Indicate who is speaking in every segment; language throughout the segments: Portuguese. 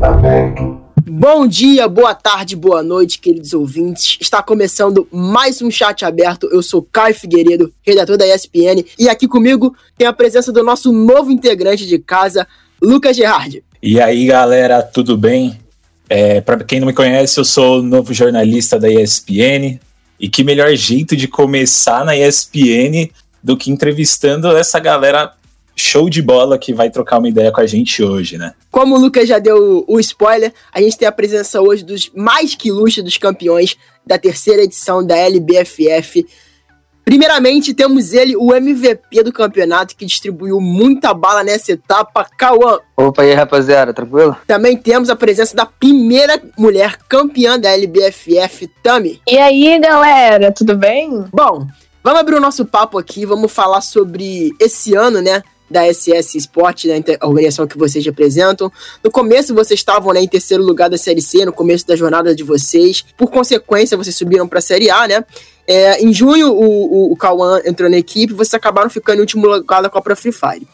Speaker 1: Aberto.
Speaker 2: Bom dia, boa tarde, boa noite, queridos ouvintes. Está começando mais um chat aberto. Eu sou Caio Figueiredo, redator da ESPN, e aqui comigo tem a presença do nosso novo integrante de casa, Lucas Gerardi.
Speaker 3: E aí, galera, tudo bem? É, Para quem não me conhece, eu sou o novo jornalista da ESPN. E que melhor jeito de começar na ESPN do que entrevistando essa galera show de bola que vai trocar uma ideia com a gente hoje, né?
Speaker 2: Como o Lucas já deu o spoiler, a gente tem a presença hoje dos mais que ilustres campeões da terceira edição da LBFF. Primeiramente, temos ele, o MVP do campeonato, que distribuiu muita bala nessa etapa, Cauã.
Speaker 4: Opa, e aí, rapaziada, tranquilo?
Speaker 2: Também temos a presença da primeira mulher campeã da LBFF, Tami.
Speaker 5: E aí, galera, tudo bem?
Speaker 2: Bom, vamos abrir o nosso papo aqui, vamos falar sobre esse ano, né? Da SS Sport, né, a organização que vocês representam. No começo vocês estavam né, em terceiro lugar da Série C, no começo da jornada de vocês. Por consequência, vocês subiram para a Série A, né? É, em junho, o, o, o Cauã entrou na equipe, vocês acabaram ficando em último lugar da Copa Free Fire.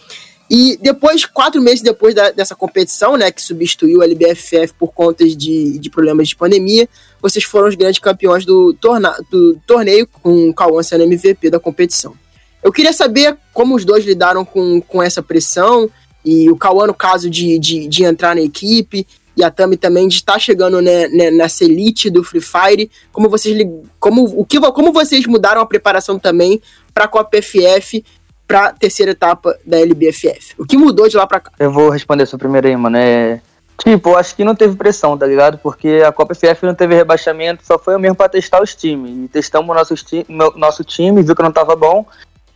Speaker 2: E depois, quatro meses depois da, dessa competição, né, que substituiu a LBFF por conta de, de problemas de pandemia, vocês foram os grandes campeões do, torna, do torneio, com o Cauã sendo MVP da competição. Eu queria saber como os dois lidaram com, com essa pressão, e o Cauã, no caso de, de, de entrar na equipe, e a Tami também de estar chegando né, né, nessa elite do Free Fire. Como vocês, como, o que, como vocês mudaram a preparação também para a Copa FF para terceira etapa da LBFF? O que mudou de lá para cá?
Speaker 4: Eu vou responder essa primeira aí, mano. É... Tipo, acho que não teve pressão, tá ligado? Porque a Copa FF não teve rebaixamento, só foi mesmo para testar os times. E testamos o nosso, nosso time, viu que não tava bom.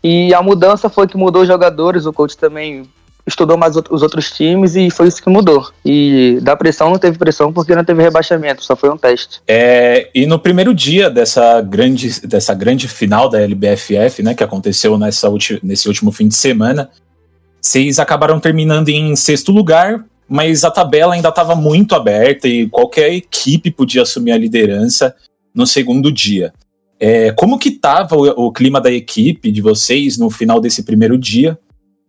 Speaker 4: E a mudança foi que mudou os jogadores, o coach também estudou mais os outros times e foi isso que mudou. E da pressão não teve pressão porque não teve rebaixamento, só foi um teste.
Speaker 3: É, e no primeiro dia dessa grande, dessa grande final da LBFF, né, que aconteceu nessa nesse último fim de semana, vocês acabaram terminando em sexto lugar, mas a tabela ainda estava muito aberta e qualquer equipe podia assumir a liderança no segundo dia. É, como que estava o, o, clima da equipe de vocês no final desse primeiro dia?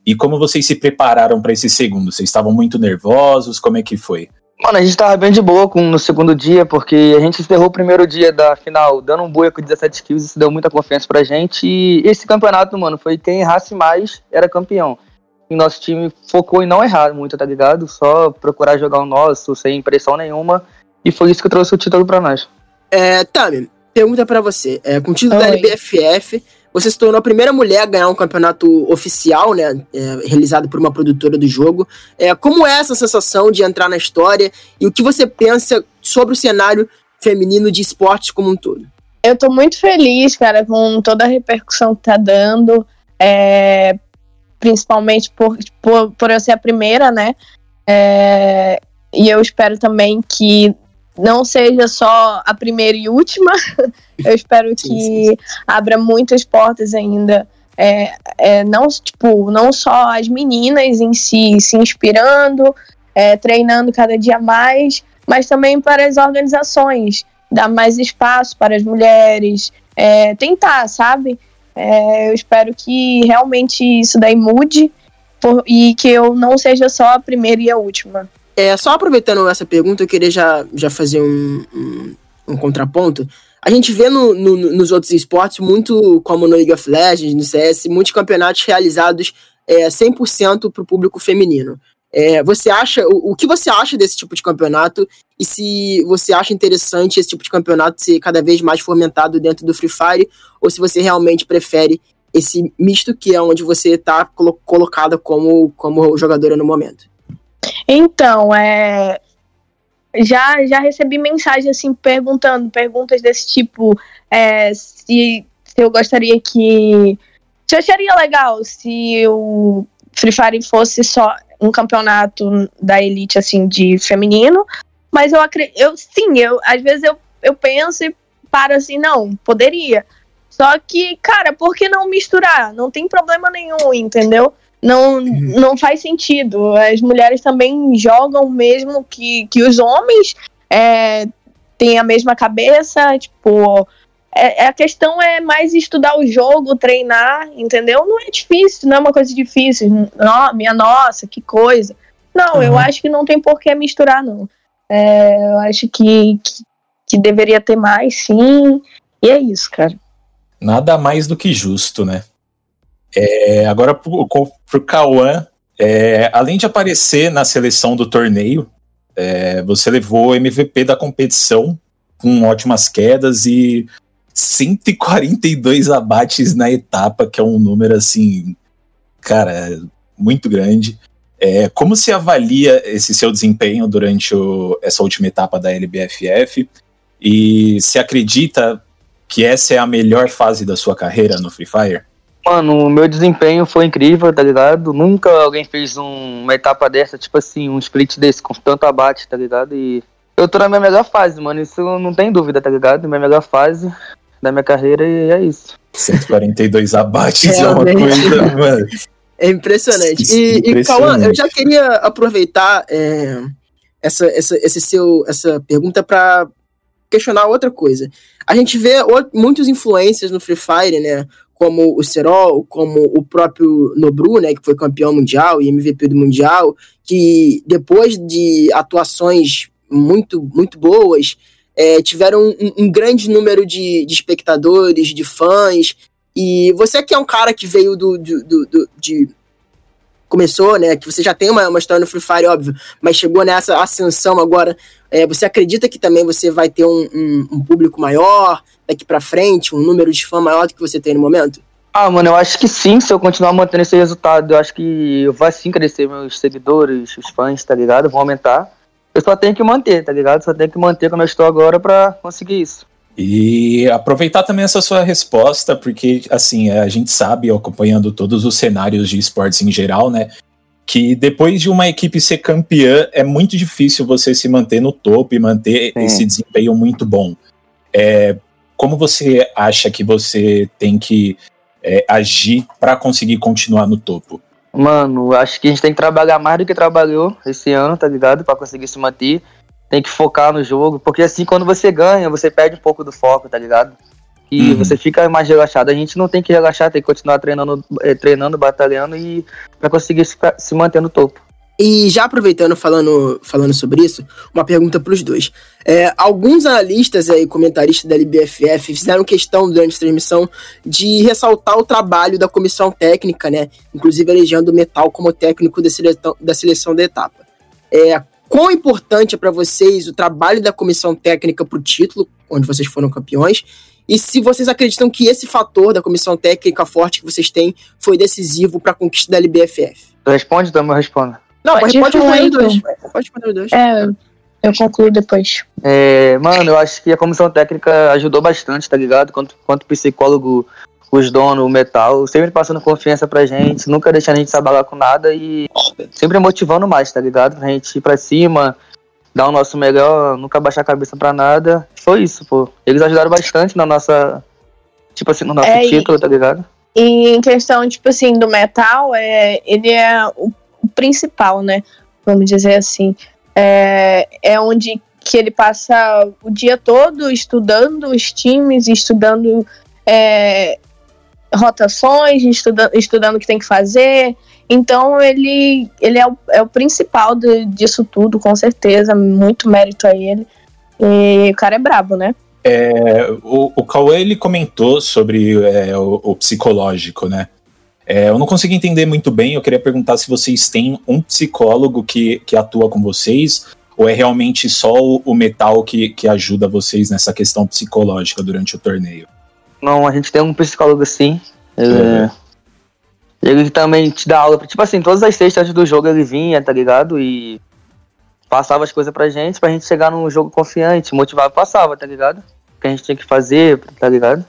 Speaker 3: E como vocês se prepararam para esse segundo? Vocês estavam muito nervosos? Como é que foi?
Speaker 4: Mano, a gente tava bem de boa com, no segundo dia, porque a gente encerrou o primeiro dia da final dando um buia com 17 kills, isso deu muita confiança pra gente. E esse campeonato, mano, foi quem errasse mais era campeão. E nosso time focou em não errar muito, tá ligado? Só procurar jogar o nosso, sem pressão nenhuma. E foi isso que trouxe o título pra nós.
Speaker 2: É, Tami, pergunta para você. É, com o título Oi. da LBFF, você se tornou a primeira mulher a ganhar um campeonato oficial, né? É, realizado por uma produtora do jogo. É, como é essa sensação de entrar na história e o que você pensa sobre o cenário feminino de esportes como um todo?
Speaker 5: Eu tô muito feliz, cara, com toda a repercussão que tá dando. É, principalmente por, por, por eu ser a primeira, né? É, e eu espero também que não seja só a primeira e última. Eu espero que sim, sim. abra muitas portas ainda. É, é, não, tipo, não só as meninas em si se inspirando, é, treinando cada dia mais, mas também para as organizações, dar mais espaço para as mulheres, é, tentar, sabe? É, eu espero que realmente isso daí mude por, e que eu não seja só a primeira e a última.
Speaker 2: É, só aproveitando essa pergunta, eu queria já, já fazer um, um, um contraponto. A gente vê no, no, nos outros esportes, muito como no League of Legends, no CS, muitos campeonatos realizados é, 100% para o público feminino. É, você acha o, o, que você acha desse tipo de campeonato e se você acha interessante esse tipo de campeonato ser cada vez mais fomentado dentro do Free Fire ou se você realmente prefere esse misto que é onde você está colo colocada como, como jogadora no momento?
Speaker 5: Então, é, já, já recebi mensagem assim perguntando, perguntas desse tipo, é, se, se eu gostaria que. Se eu acharia legal se o Free Fire fosse só um campeonato da elite assim de feminino. Mas eu acredito. Eu, sim, eu, às vezes eu, eu penso e paro assim, não, poderia. Só que, cara, por que não misturar? Não tem problema nenhum, entendeu? Não, uhum. não faz sentido. As mulheres também jogam mesmo que, que os homens é, têm a mesma cabeça, tipo. É, é, a questão é mais estudar o jogo, treinar, entendeu? Não é difícil, não é uma coisa difícil. Não, minha nossa, que coisa. Não, uhum. eu acho que não tem por que misturar, não. É, eu acho que, que, que, deveria ter mais, sim. E é isso, cara.
Speaker 3: Nada mais do que justo, né? É, agora, pro, pro Cauã, é, além de aparecer na seleção do torneio, é, você levou MVP da competição com ótimas quedas e 142 abates na etapa, que é um número assim, cara, muito grande. É, como se avalia esse seu desempenho durante o, essa última etapa da LBFF? E se acredita que essa é a melhor fase da sua carreira no Free Fire?
Speaker 4: Mano, o meu desempenho foi incrível, tá ligado? Nunca alguém fez um, uma etapa dessa, tipo assim, um split desse com tanto abate, tá ligado? E eu tô na minha melhor fase, mano. Isso não tem dúvida, tá ligado? Minha melhor fase da minha carreira e é isso.
Speaker 3: 142 abates é uma coisa, mano.
Speaker 2: É impressionante. E, impressionante. e Cauã, eu já queria aproveitar é, essa, essa, esse seu, essa pergunta para questionar outra coisa. A gente vê muitos influências no Free Fire, né? Como o Serol, como o próprio Nobru, né, que foi campeão mundial e MVP do mundial, que depois de atuações muito, muito boas, é, tiveram um, um, grande número de, de, espectadores, de fãs, e você que é um cara que veio do, do, do, do de começou, né? Que você já tem uma, uma história no Free Fire, óbvio, mas chegou nessa ascensão agora. É, você acredita que também você vai ter um, um, um público maior daqui para frente, um número de fã maior do que você tem no momento?
Speaker 4: Ah, mano, eu acho que sim, se eu continuar mantendo esse resultado, eu acho que vai sim crescer meus seguidores, os fãs, tá ligado? Vão aumentar. Eu só tenho que manter, tá ligado? Só tenho que manter como eu estou agora para conseguir isso.
Speaker 3: E aproveitar também essa sua resposta, porque assim, a gente sabe, acompanhando todos os cenários de esportes em geral, né? Que depois de uma equipe ser campeã, é muito difícil você se manter no topo e manter Sim. esse desempenho muito bom. É, como você acha que você tem que é, agir para conseguir continuar no topo?
Speaker 4: Mano, acho que a gente tem que trabalhar mais do que trabalhou esse ano, tá ligado? Para conseguir se manter tem que focar no jogo, porque assim, quando você ganha, você perde um pouco do foco, tá ligado? E uhum. você fica mais relaxado. A gente não tem que relaxar, tem que continuar treinando, eh, treinando batalhando e para conseguir se, se manter no topo.
Speaker 2: E já aproveitando, falando, falando sobre isso, uma pergunta para os dois. É, alguns analistas e comentaristas da LBFF fizeram questão durante a transmissão de ressaltar o trabalho da comissão técnica, né? Inclusive elegendo o Metal como técnico da seleção da, seleção da etapa. É, quão importante é para vocês o trabalho da comissão técnica para o título, onde vocês foram campeões, e se vocês acreditam que esse fator da comissão técnica forte que vocês têm foi decisivo para a conquista da LBFF.
Speaker 4: Responde, então eu respondo.
Speaker 5: Não, pode, pode responder os dois. Pode responder os dois. É, eu concluo depois.
Speaker 4: É, mano, eu acho que a comissão técnica ajudou bastante, tá ligado? Quanto, quanto psicólogo os donos, o metal, sempre passando confiança pra gente, nunca deixando a gente se abalar com nada e sempre motivando mais, tá ligado? Pra gente ir pra cima, dar o nosso melhor, nunca baixar a cabeça pra nada. Foi isso, pô. Eles ajudaram bastante na nossa. Tipo assim, no nosso é, título, tá ligado?
Speaker 5: E em questão, tipo assim, do metal, é, ele é o, o principal, né? Vamos dizer assim. É, é onde que ele passa o dia todo estudando os times, estudando é, rotações, estuda, estudando o que tem que fazer. Então ele, ele é, o, é o principal de, disso tudo, com certeza. Muito mérito a ele. E o cara é brabo, né?
Speaker 3: É, o, o Cauê ele comentou sobre é, o, o, psicológico, né? É, eu não consegui entender muito bem. Eu queria perguntar se vocês têm um psicólogo que, que atua com vocês, ou é realmente só o, o metal que, que ajuda vocês nessa questão psicológica durante o torneio?
Speaker 4: Não, a gente tem um psicólogo sim. Ele, uhum. Ele também te dá aula. Tipo assim, todas as sextas do jogo ele vinha, tá ligado? E passava as coisas pra gente, pra gente chegar num jogo confiante, motivava e passava, tá ligado? O que a gente tinha que fazer, tá ligado?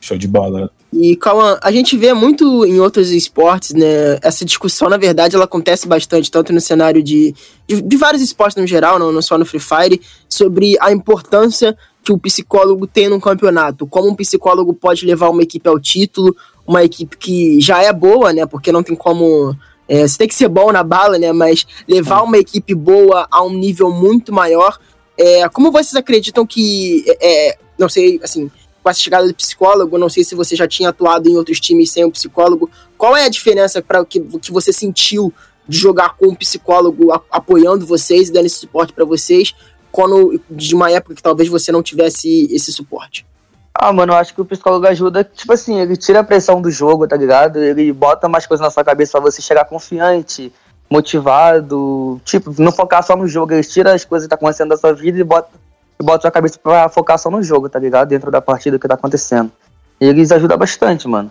Speaker 3: Show de bola.
Speaker 2: E, calma, a gente vê muito em outros esportes, né? Essa discussão, na verdade, ela acontece bastante, tanto no cenário de, de, de vários esportes no geral, não, não só no Free Fire, sobre a importância que o psicólogo tem num campeonato. Como um psicólogo pode levar uma equipe ao título, uma equipe que já é boa, né? Porque não tem como. É, você tem que ser bom na bala, né? Mas levar uma equipe boa a um nível muito maior. É, como vocês acreditam que. É, é não sei, assim, com essa chegada do psicólogo, não sei se você já tinha atuado em outros times sem um psicólogo. Qual é a diferença para que, que você sentiu de jogar com um psicólogo apoiando vocês e dando esse suporte para vocês, quando de uma época que talvez você não tivesse esse suporte?
Speaker 4: Ah, mano, eu acho que o psicólogo ajuda, tipo assim, ele tira a pressão do jogo, tá ligado? Ele bota mais coisas na sua cabeça pra você chegar confiante, motivado, tipo, não focar só no jogo, ele tira as coisas que tá acontecendo da sua vida e bota, e bota sua cabeça pra focar só no jogo, tá ligado? Dentro da partida que tá acontecendo. E eles ajudam bastante, mano,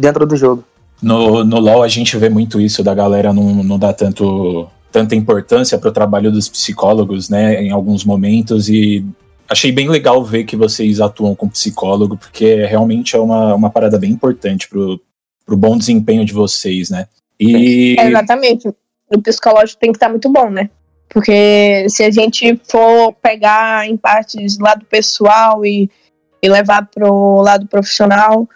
Speaker 4: dentro do jogo.
Speaker 3: No, no LoL a gente vê muito isso da galera não, não dá tanto, tanta importância pro trabalho dos psicólogos, né, em alguns momentos e achei bem legal ver que vocês atuam com psicólogo, porque realmente é uma, uma parada bem importante pro, pro bom desempenho de vocês, né?
Speaker 5: E... É, exatamente. O psicológico tem que estar muito bom, né? Porque se a gente for pegar em partes lado pessoal e, e levar pro lado profissional,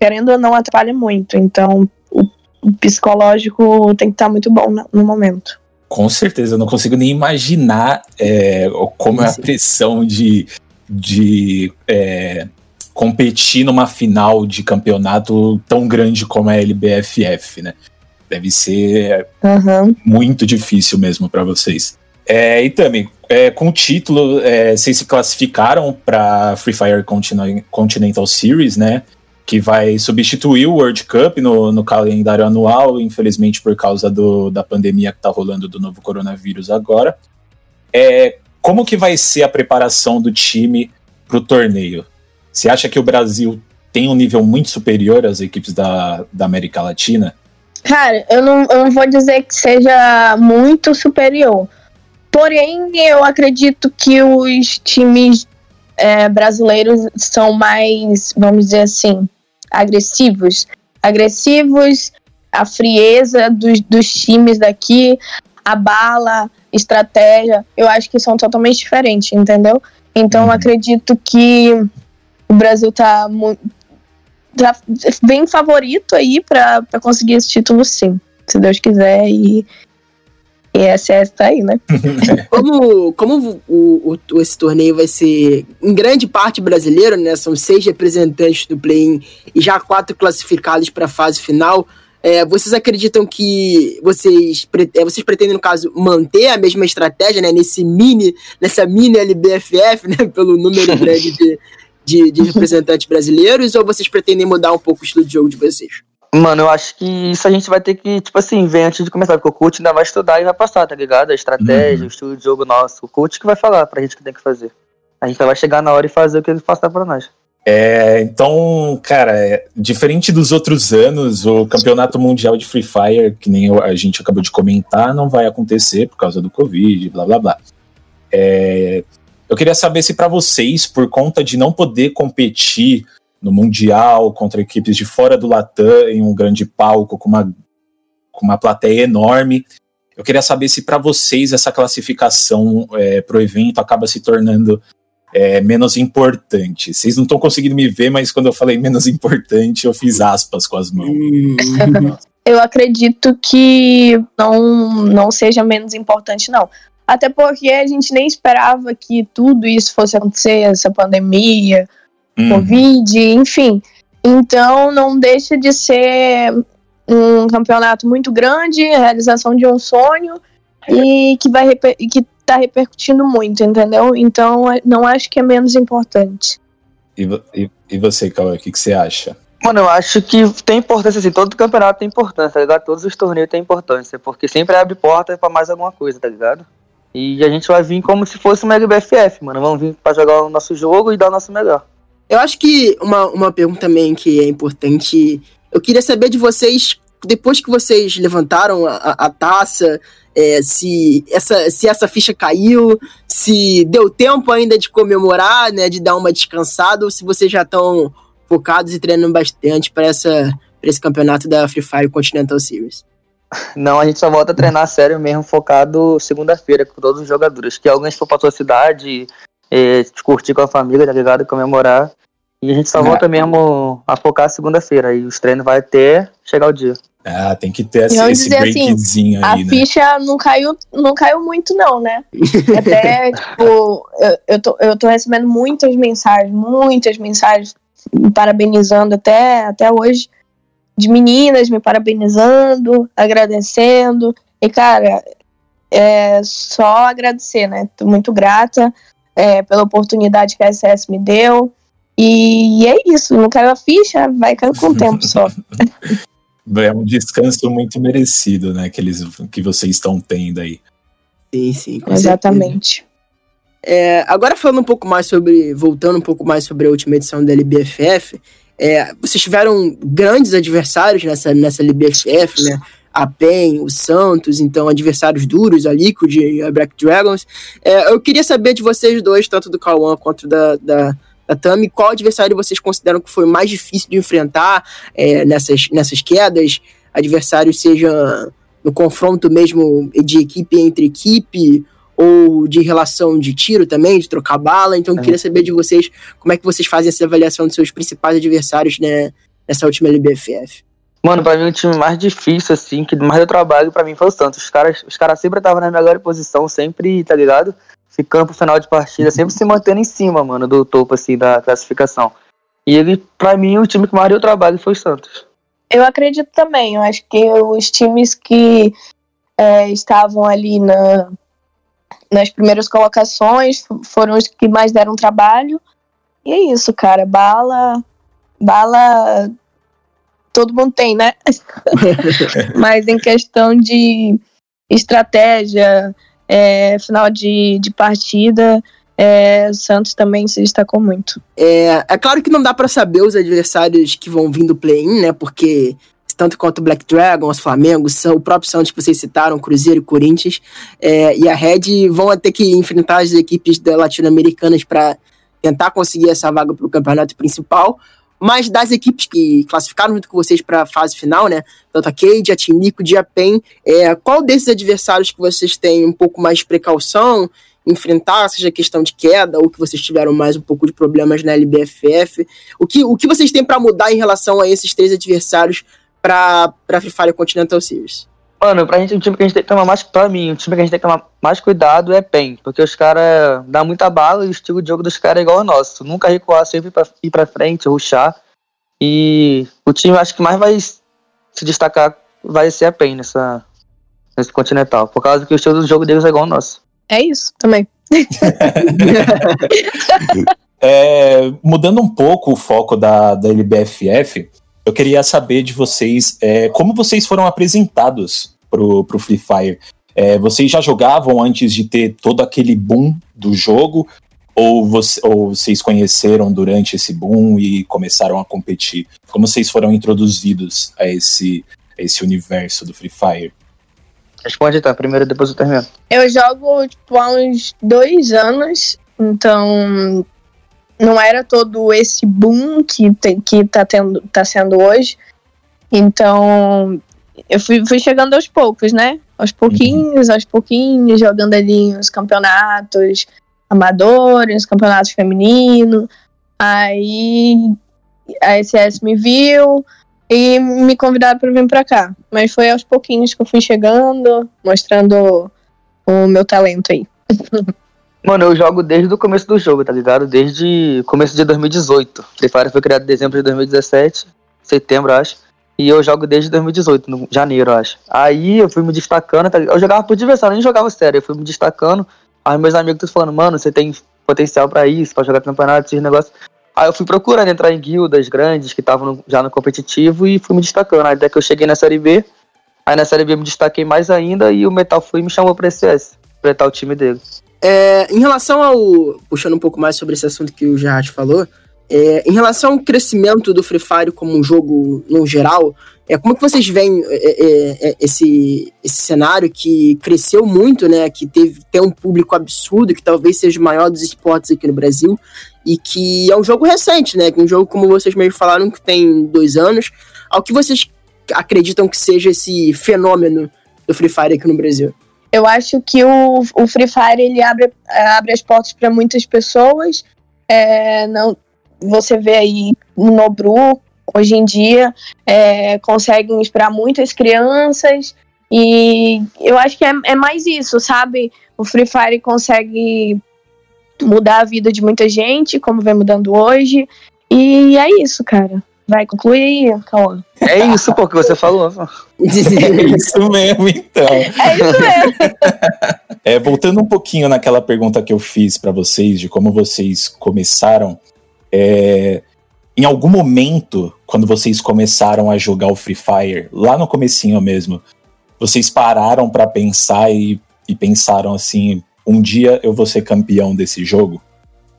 Speaker 5: querendo ou não, atrapalha muito. Então, o, o psicológico tem que estar muito bom no momento.
Speaker 3: Com certeza, eu não consigo nem imaginar é, como é a pressão de, de é, competir numa final de campeonato tão grande como a LBFF, né? Deve ser uhum. muito difícil mesmo para vocês. É, e também, é, com o título, é, vocês se classificaram para Free Fire Continental Series, né? Que vai substituir o World Cup no, no calendário anual, infelizmente por causa do, da pandemia que está rolando do novo coronavírus agora. É, como que vai ser a preparação do time para o torneio? Você acha que o Brasil tem um nível muito superior às equipes da, da América Latina?
Speaker 5: Cara, eu não, eu não vou dizer que seja muito superior. Porém, eu acredito que os times é, brasileiros são mais, vamos dizer assim, agressivos. Agressivos, a frieza dos, dos times daqui, a bala, estratégia, eu acho que são totalmente diferentes, entendeu? Então, uhum. acredito que o Brasil tá, tá bem favorito aí para conseguir esse título, sim. Se Deus quiser, e essa tá aí, né?
Speaker 2: como como o, o, esse torneio vai ser em grande parte brasileiro, né? São seis representantes do play-in e já quatro classificados para a fase final. É, vocês acreditam que vocês, é, vocês pretendem, no caso, manter a mesma estratégia, né? Nesse mini, nessa mini LBFF, né? Pelo número grande de, de, de representantes brasileiros, ou vocês pretendem mudar um pouco o estilo de jogo de vocês?
Speaker 4: Mano, eu acho que isso a gente vai ter que, tipo assim, ver antes de começar, porque o coach ainda vai estudar e vai passar, tá ligado? A estratégia, uhum. o estilo de jogo nosso. O coach que vai falar pra gente o que tem que fazer. A gente vai chegar na hora e fazer o que ele passar pra nós.
Speaker 3: É, então, cara, é, diferente dos outros anos, o campeonato mundial de Free Fire, que nem a gente acabou de comentar, não vai acontecer por causa do Covid, blá blá blá. É, eu queria saber se para vocês, por conta de não poder competir no Mundial, contra equipes de fora do Latam, em um grande palco, com uma, com uma plateia enorme. Eu queria saber se para vocês essa classificação é, para o evento acaba se tornando é, menos importante. Vocês não estão conseguindo me ver, mas quando eu falei menos importante, eu fiz aspas com as mãos.
Speaker 5: eu acredito que não, não seja menos importante, não. Até porque a gente nem esperava que tudo isso fosse acontecer, essa pandemia, uhum. Covid, enfim. Então não deixa de ser um campeonato muito grande, realização de um sonho e que vai que tá repercutindo muito, entendeu? Então não acho que é menos importante.
Speaker 3: E, e, e você, Cauê, o que, que você acha?
Speaker 4: Mano, eu acho que tem importância, assim, todo campeonato tem importância, tá ligado? Todos os torneios têm importância, porque sempre abre porta para mais alguma coisa, tá ligado? E a gente vai vir como se fosse uma LBFF, mano. Vamos vir para jogar o nosso jogo e dar o nosso melhor.
Speaker 2: Eu acho que uma, uma pergunta também que é importante. Eu queria saber de vocês, depois que vocês levantaram a, a taça, é, se, essa, se essa ficha caiu, se deu tempo ainda de comemorar, né? De dar uma descansada, ou se vocês já estão focados e treinando bastante para esse campeonato da Free Fire Continental Series.
Speaker 4: Não, a gente só volta a treinar sério mesmo, focado segunda-feira com todos os jogadores. Que alguns for pra sua cidade, é, curtir com a família, tá ligado? Comemorar. E a gente só é. volta mesmo a focar segunda-feira. E os treinos vai até chegar o dia.
Speaker 3: Ah, tem que ter esse, esse assim, breakzinho assim,
Speaker 5: aí, A
Speaker 3: né?
Speaker 5: ficha não caiu, não caiu muito, não, né? Até, tipo, eu, eu, tô, eu tô recebendo muitas mensagens, muitas mensagens me parabenizando até, até hoje, de meninas me parabenizando, agradecendo. E, cara, é só agradecer, né? Tô muito grata é, pela oportunidade que a SS me deu. E é isso, não caiu a ficha, vai cair com o tempo só.
Speaker 3: É um descanso muito merecido, né? Que, eles, que vocês estão tendo aí.
Speaker 2: Sim, sim.
Speaker 5: Exatamente.
Speaker 2: É, agora falando um pouco mais sobre. Voltando um pouco mais sobre a última edição da LBFF, é, vocês tiveram grandes adversários nessa, nessa LBFF, né? A PEN, o Santos, então adversários duros, a Liquid e a Black Dragons. É, eu queria saber de vocês dois, tanto do Cauã quanto da, da, da Tami, qual adversário vocês consideram que foi mais difícil de enfrentar é, nessas, nessas quedas? Adversário seja no confronto mesmo de equipe entre equipe, ou de relação de tiro também, de trocar bala. Então, eu queria saber de vocês como é que vocês fazem essa avaliação dos seus principais adversários né, nessa última LBFF.
Speaker 4: Mano, pra mim o time mais difícil, assim, que mais deu trabalho pra mim foi o Santos. Os caras, os caras sempre estavam na melhor posição, sempre, tá ligado? Ficando pro final de partida, sempre se mantendo em cima, mano, do topo, assim, da classificação. E ele, pra mim, o time que mais deu trabalho foi o Santos.
Speaker 5: Eu acredito também. Eu acho que os times que é, estavam ali na, nas primeiras colocações foram os que mais deram trabalho. E é isso, cara. Bala. Bala. Todo mundo tem, né? Mas em questão de estratégia, é, final de, de partida, é, Santos também se destacou muito.
Speaker 2: É, é claro que não dá para saber os adversários que vão vir do play-in, né? Porque tanto quanto o Black Dragon, os Flamengo, o próprio Santos que vocês citaram, Cruzeiro e Corinthians, é, e a Red vão ter que enfrentar as equipes latino-americanas para tentar conseguir essa vaga para o campeonato principal. Mas das equipes que classificaram junto com vocês para a fase final, né? Tanto a Cade, a Tinico, a Pen, é, qual desses adversários que vocês têm um pouco mais de precaução enfrentar, seja questão de queda ou que vocês tiveram mais um pouco de problemas na LBFF? O que, o que vocês têm para mudar em relação a esses três adversários pra, pra Free Fire Continental Series?
Speaker 4: Mano, pra gente, o time que a gente tem que tomar mais. Pra mim, o time que a gente tem que tomar mais cuidado é PEN. Porque os caras dão muita bala e o estilo de jogo dos caras é igual ao nosso. Nunca recuar, sempre pra, ir pra frente, ruxar. E o time acho que mais vai se destacar vai ser a PEN nessa, nesse Continental. Por causa que o estilo do jogo deles é igual ao nosso.
Speaker 5: É isso, também.
Speaker 3: é, mudando um pouco o foco da, da LBFF, eu queria saber de vocês é, como vocês foram apresentados pro, pro Free Fire. É, vocês já jogavam antes de ter todo aquele boom do jogo? Ou, você, ou vocês conheceram durante esse boom e começaram a competir? Como vocês foram introduzidos a esse, a esse universo do Free Fire?
Speaker 4: Responde tá, primeiro depois eu termino.
Speaker 5: Eu jogo tipo, há uns dois anos, então não era todo esse boom que, te, que tá, tendo, tá sendo hoje. Então, eu fui, fui chegando aos poucos, né? Aos pouquinhos, aos pouquinhos, jogando ali os campeonatos amadores, campeonatos femininos. Aí a SS me viu e me convidaram para vir para cá. Mas foi aos pouquinhos que eu fui chegando, mostrando o meu talento aí.
Speaker 4: Mano, eu jogo desde o começo do jogo, tá ligado? Desde começo de 2018. Free Fire foi criado em dezembro de 2017, setembro, acho. E eu jogo desde 2018, no janeiro, acho. Aí eu fui me destacando, tá Eu jogava por diversão, nem jogava sério. Eu fui me destacando. Aí meus amigos estão falando, mano, você tem potencial para isso, para jogar campeonato, esses negócios. Aí eu fui procurando entrar em guildas grandes que estavam já no competitivo e fui me destacando. Aí até que eu cheguei na Série B. Aí na Série B eu me destaquei mais ainda e o Metal foi e me chamou pra SS, pra o time dele.
Speaker 2: É, em relação ao. Puxando um pouco mais sobre esse assunto que o Gerard falou, é, em relação ao crescimento do Free Fire como um jogo no geral, é, como que vocês veem é, é, é, esse, esse cenário que cresceu muito, né? Que teve tem um público absurdo, que talvez seja o maior dos esportes aqui no Brasil, e que é um jogo recente, né? Que é um jogo, como vocês mesmo falaram, que tem dois anos. Ao que vocês acreditam que seja esse fenômeno do Free Fire aqui no Brasil?
Speaker 5: Eu acho que o, o Free Fire ele abre, abre as portas para muitas pessoas. É, não, você vê aí no Nobru, hoje em dia, é, conseguem inspirar muitas crianças. E eu acho que é, é mais isso, sabe? O Free Fire consegue mudar a vida de muita gente, como vem mudando hoje. E é isso, cara. Vai, conclui aí, Cauã.
Speaker 4: É isso, pô, que você falou.
Speaker 3: é isso mesmo, então.
Speaker 5: É isso mesmo.
Speaker 3: é, voltando um pouquinho naquela pergunta que eu fiz para vocês, de como vocês começaram, é, em algum momento, quando vocês começaram a jogar o Free Fire, lá no comecinho mesmo, vocês pararam para pensar e, e pensaram assim, um dia eu vou ser campeão desse jogo?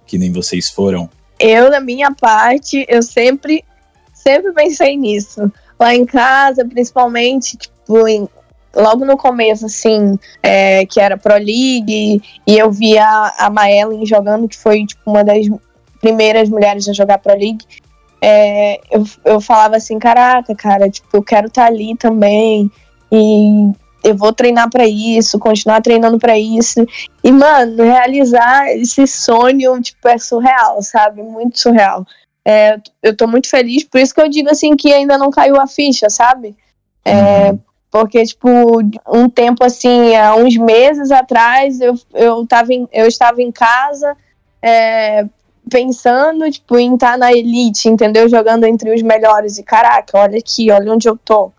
Speaker 3: Que nem vocês foram?
Speaker 5: Eu, da minha parte, eu sempre sempre pensei nisso. Lá em casa, principalmente, tipo, em, logo no começo, assim, é, que era Pro League, e eu via a Maellen jogando, que foi, tipo, uma das primeiras mulheres a jogar Pro League. É, eu, eu falava assim, caraca, cara, tipo, eu quero estar tá ali também, e eu vou treinar para isso, continuar treinando para isso. E, mano, realizar esse sonho, tipo, é surreal, sabe? Muito surreal. É, eu tô muito feliz, por isso que eu digo assim que ainda não caiu a ficha, sabe? É, uhum. Porque, tipo, um tempo assim, há uns meses atrás, eu, eu, tava em, eu estava em casa é, pensando, tipo, em estar tá na elite, entendeu? Jogando entre os melhores. E caraca, olha aqui, olha onde eu tô.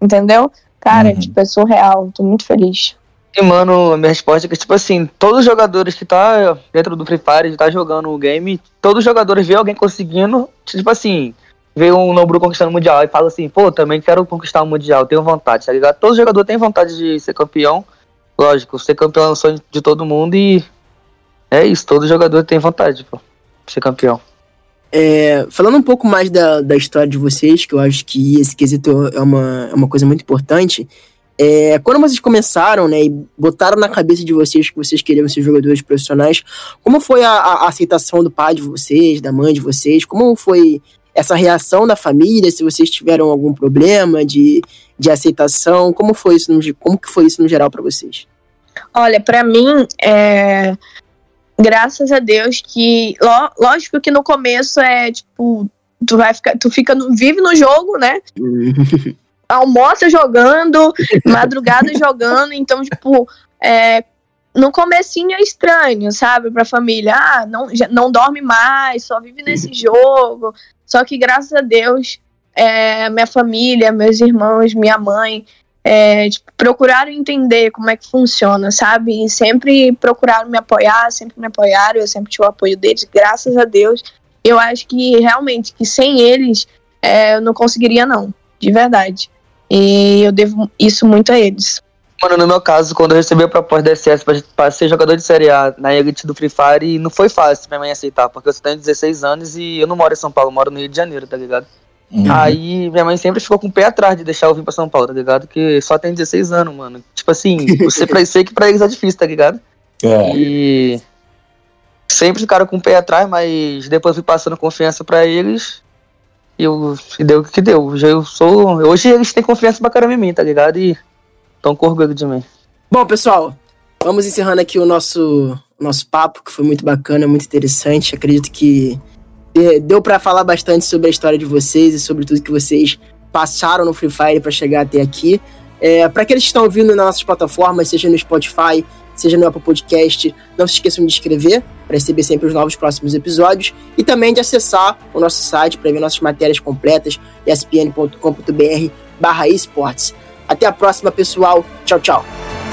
Speaker 5: Entendeu? Cara, uhum. tipo, é surreal, tô muito feliz.
Speaker 4: E, mano, a minha resposta é que, tipo assim, todos os jogadores que tá dentro do Free Fire, tá jogando o game, todos os jogadores vê alguém conseguindo, tipo assim, vê um Nobru conquistando o Mundial e fala assim, pô, também quero conquistar o Mundial, tenho vontade, tá ligado? Todo jogador tem vontade de ser campeão, lógico, ser campeão é um sonho de todo mundo e é isso, todo jogador tem vontade, pô, ser campeão.
Speaker 2: É, falando um pouco mais da, da história de vocês, que eu acho que esse quesito é uma, é uma coisa muito importante, é, quando vocês começaram, né, e botaram na cabeça de vocês que vocês queriam ser jogadores profissionais, como foi a, a, aceitação do pai de vocês, da mãe de vocês? Como foi essa reação da família? Se vocês tiveram algum problema de, de aceitação, como foi isso? No, como que foi isso no geral para vocês?
Speaker 5: Olha, para mim, é, graças a Deus que, lógico que no começo é tipo tu vai ficar, tu fica no, vive no jogo, né? almoça jogando, madrugada jogando, então, tipo, é, no comecinho é estranho, sabe, pra família, ah, não, já, não dorme mais, só vive nesse jogo, só que graças a Deus, é, minha família, meus irmãos, minha mãe, é, tipo, procuraram entender como é que funciona, sabe, e sempre procuraram me apoiar, sempre me apoiaram, eu sempre tive o apoio deles, graças a Deus, eu acho que realmente, que sem eles, é, eu não conseguiria não, de verdade. E eu devo isso muito a eles.
Speaker 4: Mano, no meu caso, quando eu recebi a proposta da SS para ser jogador de Série A na elite do Free Fire, não foi fácil minha mãe aceitar, porque eu tenho 16 anos e eu não moro em São Paulo, moro no Rio de Janeiro, tá ligado? Uhum. Aí minha mãe sempre ficou com o pé atrás de deixar eu vir pra São Paulo, tá ligado? Que só tem 16 anos, mano. Tipo assim, você pra, sei que pra eles é difícil, tá ligado? É. E sempre ficaram com o pé atrás, mas depois fui passando confiança para eles e eu, e deu o que deu. Hoje eu sou. Hoje eles têm confiança pra caramba em mim, tá ligado? E estão com orgulho de mim.
Speaker 2: Bom, pessoal, vamos encerrando aqui o nosso, nosso papo, que foi muito bacana, muito interessante. Acredito que deu para falar bastante sobre a história de vocês e sobre tudo que vocês passaram no Free Fire para chegar até aqui. É, para aqueles que estão ouvindo nas nossas plataformas, seja no Spotify, seja no Apple Podcast. Não se esqueçam de inscrever para receber sempre os novos próximos episódios e também de acessar o nosso site para ver nossas matérias completas, espn.com.br barra esportes. Até a próxima, pessoal. Tchau, tchau.